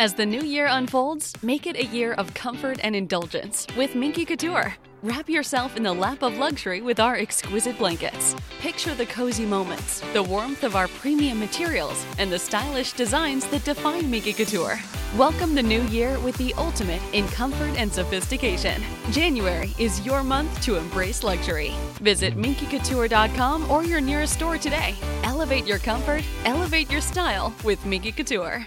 As the new year unfolds, make it a year of comfort and indulgence with Minky Couture. Wrap yourself in the lap of luxury with our exquisite blankets. Picture the cozy moments, the warmth of our premium materials, and the stylish designs that define Minky Couture. Welcome the new year with the ultimate in comfort and sophistication. January is your month to embrace luxury. Visit minkycouture.com or your nearest store today. Elevate your comfort, elevate your style with Minky Couture.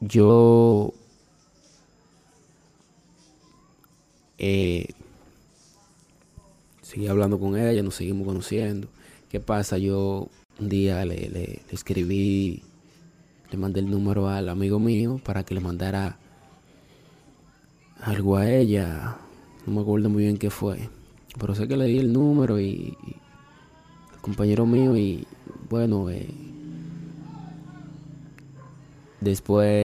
Yo eh, seguí hablando con ella, nos seguimos conociendo. ¿Qué pasa? Yo un día le, le, escribí, le mandé el número al amigo mío para que le mandara algo a ella. No me acuerdo muy bien qué fue. Pero sé que le di el número y, el compañero mío y bueno, eh, después...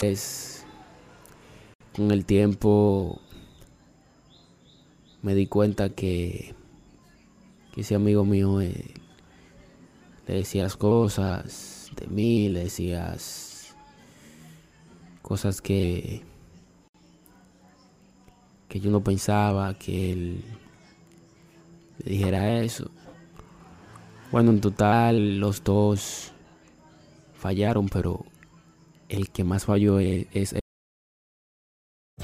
Es con el tiempo me di cuenta que, que ese amigo mío eh, le decías cosas de mí, le decías cosas que que yo no pensaba que él le dijera eso. Bueno, en total los dos fallaron, pero el que más falló es, es